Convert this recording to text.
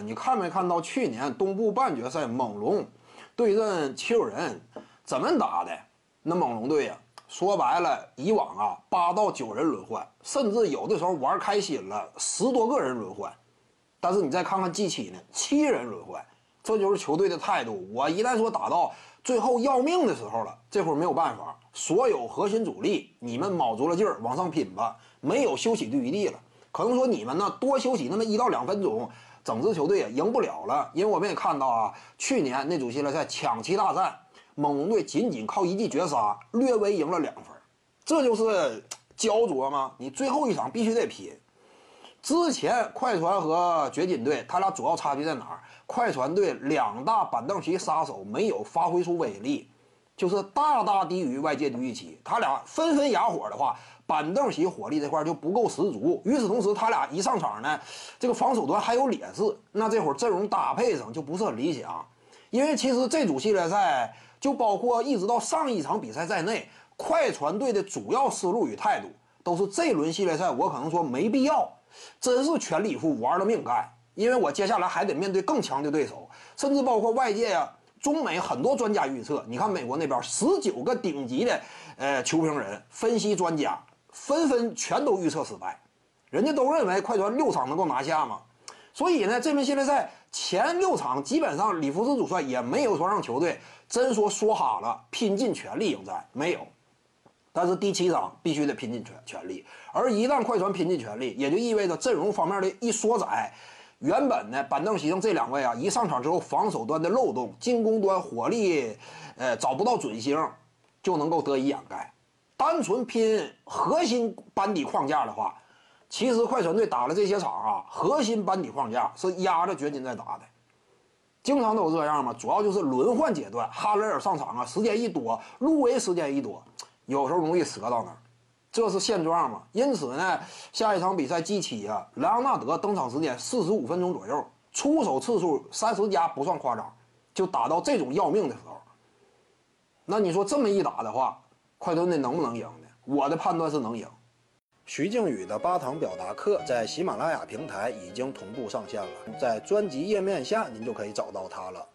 你看没看到去年东部半决赛猛龙对阵七六人怎么打的？那猛龙队呀，说白了，以往啊八到九人轮换，甚至有的时候玩开心了，十多个人轮换。但是你再看看 G 七呢，七人轮换，这就是球队的态度。我一旦说打到最后要命的时候了，这会儿没有办法，所有核心主力，你们卯足了劲儿往上拼吧，没有休息的余地了。可能说你们呢多休息那么一到两分钟，整支球队也赢不了了。因为我们也看到啊，去年那组系列赛抢七大战，猛龙队仅仅靠一记绝杀略微赢了两分，这就是焦灼吗？你最后一场必须得拼。之前快船和掘金队，他俩主要差距在哪儿？快船队两大板凳席杀手没有发挥出威力，就是大大低于外界的预期。他俩纷纷哑火的话，板凳席火力这块就不够十足。与此同时，他俩一上场呢，这个防守端还有劣势，那这会儿阵容搭配上就不是很理想。因为其实这组系列赛，就包括一直到上一场比赛在内，快船队的主要思路与态度都是这轮系列赛我可能说没必要。真是全力以赴玩了命干，因为我接下来还得面对更强的对手，甚至包括外界呀，中美很多专家预测。你看美国那边十九个顶级的呃球评人、分析专家纷纷全都预测失败，人家都认为快船六场能够拿下嘛。所以呢，这轮系列赛前六场基本上里弗斯主帅也没有说让球队真说说哈了，拼尽全力迎战，没有。但是第七场必须得拼尽全全力，而一旦快船拼尽全力，也就意味着阵容方面的一缩窄，原本呢板凳席上这两位啊，一上场之后防守端的漏洞，进攻端火力，呃找不到准星，就能够得以掩盖。单纯拼核心班底框架的话，其实快船队打了这些场啊，核心班底框架是压着掘金在打的，经常都这样嘛，主要就是轮换阶段，哈雷尔上场啊，时间一多，路威时间一多。有时候容易折到那，这是现状嘛？因此呢，下一场比赛 G 七啊，莱昂纳德登场时间四十五分钟左右，出手次数三十加不算夸张，就打到这种要命的时候。那你说这么一打的话，快船队能不能赢呢？我的判断是能赢。徐静宇的八堂表达课在喜马拉雅平台已经同步上线了，在专辑页面下您就可以找到它了。